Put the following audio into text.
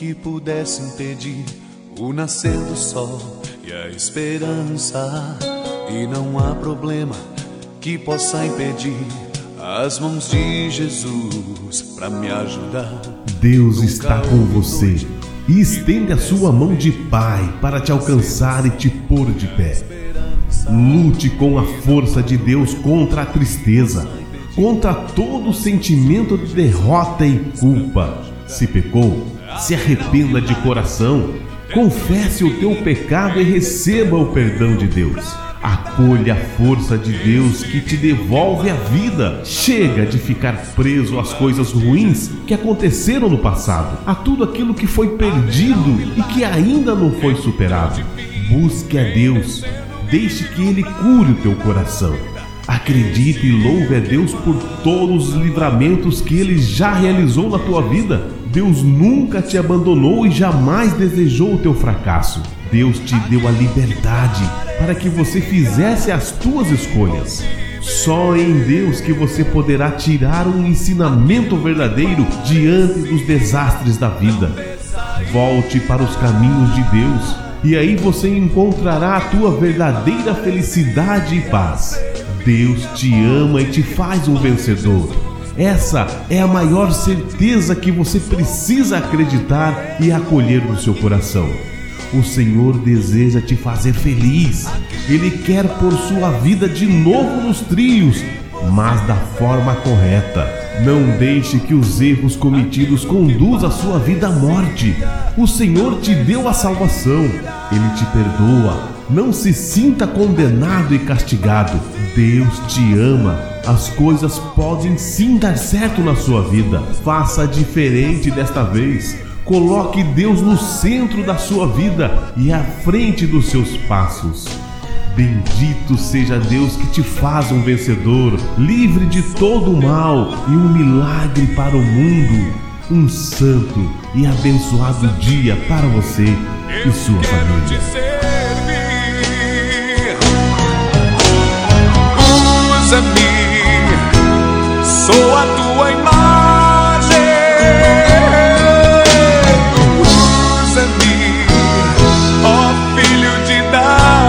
que pudesse impedir o nascer do sol e a esperança. E não há problema que possa impedir as mãos de Jesus para me ajudar. Deus está com você e estende a sua mão de Pai para te alcançar e te pôr de pé. Lute com a força de Deus contra a tristeza, contra todo sentimento de derrota e culpa. Se pecou, se arrependa de coração, confesse o teu pecado e receba o perdão de Deus. Acolha a força de Deus que te devolve a vida. Chega de ficar preso às coisas ruins que aconteceram no passado, a tudo aquilo que foi perdido e que ainda não foi superado. Busque a Deus. Deixe que Ele cure o teu coração. Acredite e louve a Deus por todos os livramentos que Ele já realizou na tua vida. Deus nunca te abandonou e jamais desejou o teu fracasso. Deus te deu a liberdade para que você fizesse as tuas escolhas. Só em Deus que você poderá tirar um ensinamento verdadeiro diante dos desastres da vida. Volte para os caminhos de Deus e aí você encontrará a tua verdadeira felicidade e paz. Deus te ama e te faz um vencedor. Essa é a maior certeza que você precisa acreditar e acolher no seu coração. O Senhor deseja te fazer feliz. Ele quer pôr sua vida de novo nos trilhos, mas da forma correta. Não deixe que os erros cometidos conduzam a sua vida à morte. O Senhor te deu a salvação. Ele te perdoa. Não se sinta condenado e castigado. Deus te ama. As coisas podem sim dar certo na sua vida. Faça diferente desta vez. Coloque Deus no centro da sua vida e à frente dos seus passos. Bendito seja Deus que te faz um vencedor, livre de todo o mal e um milagre para o mundo. Um santo e abençoado dia para você e sua família.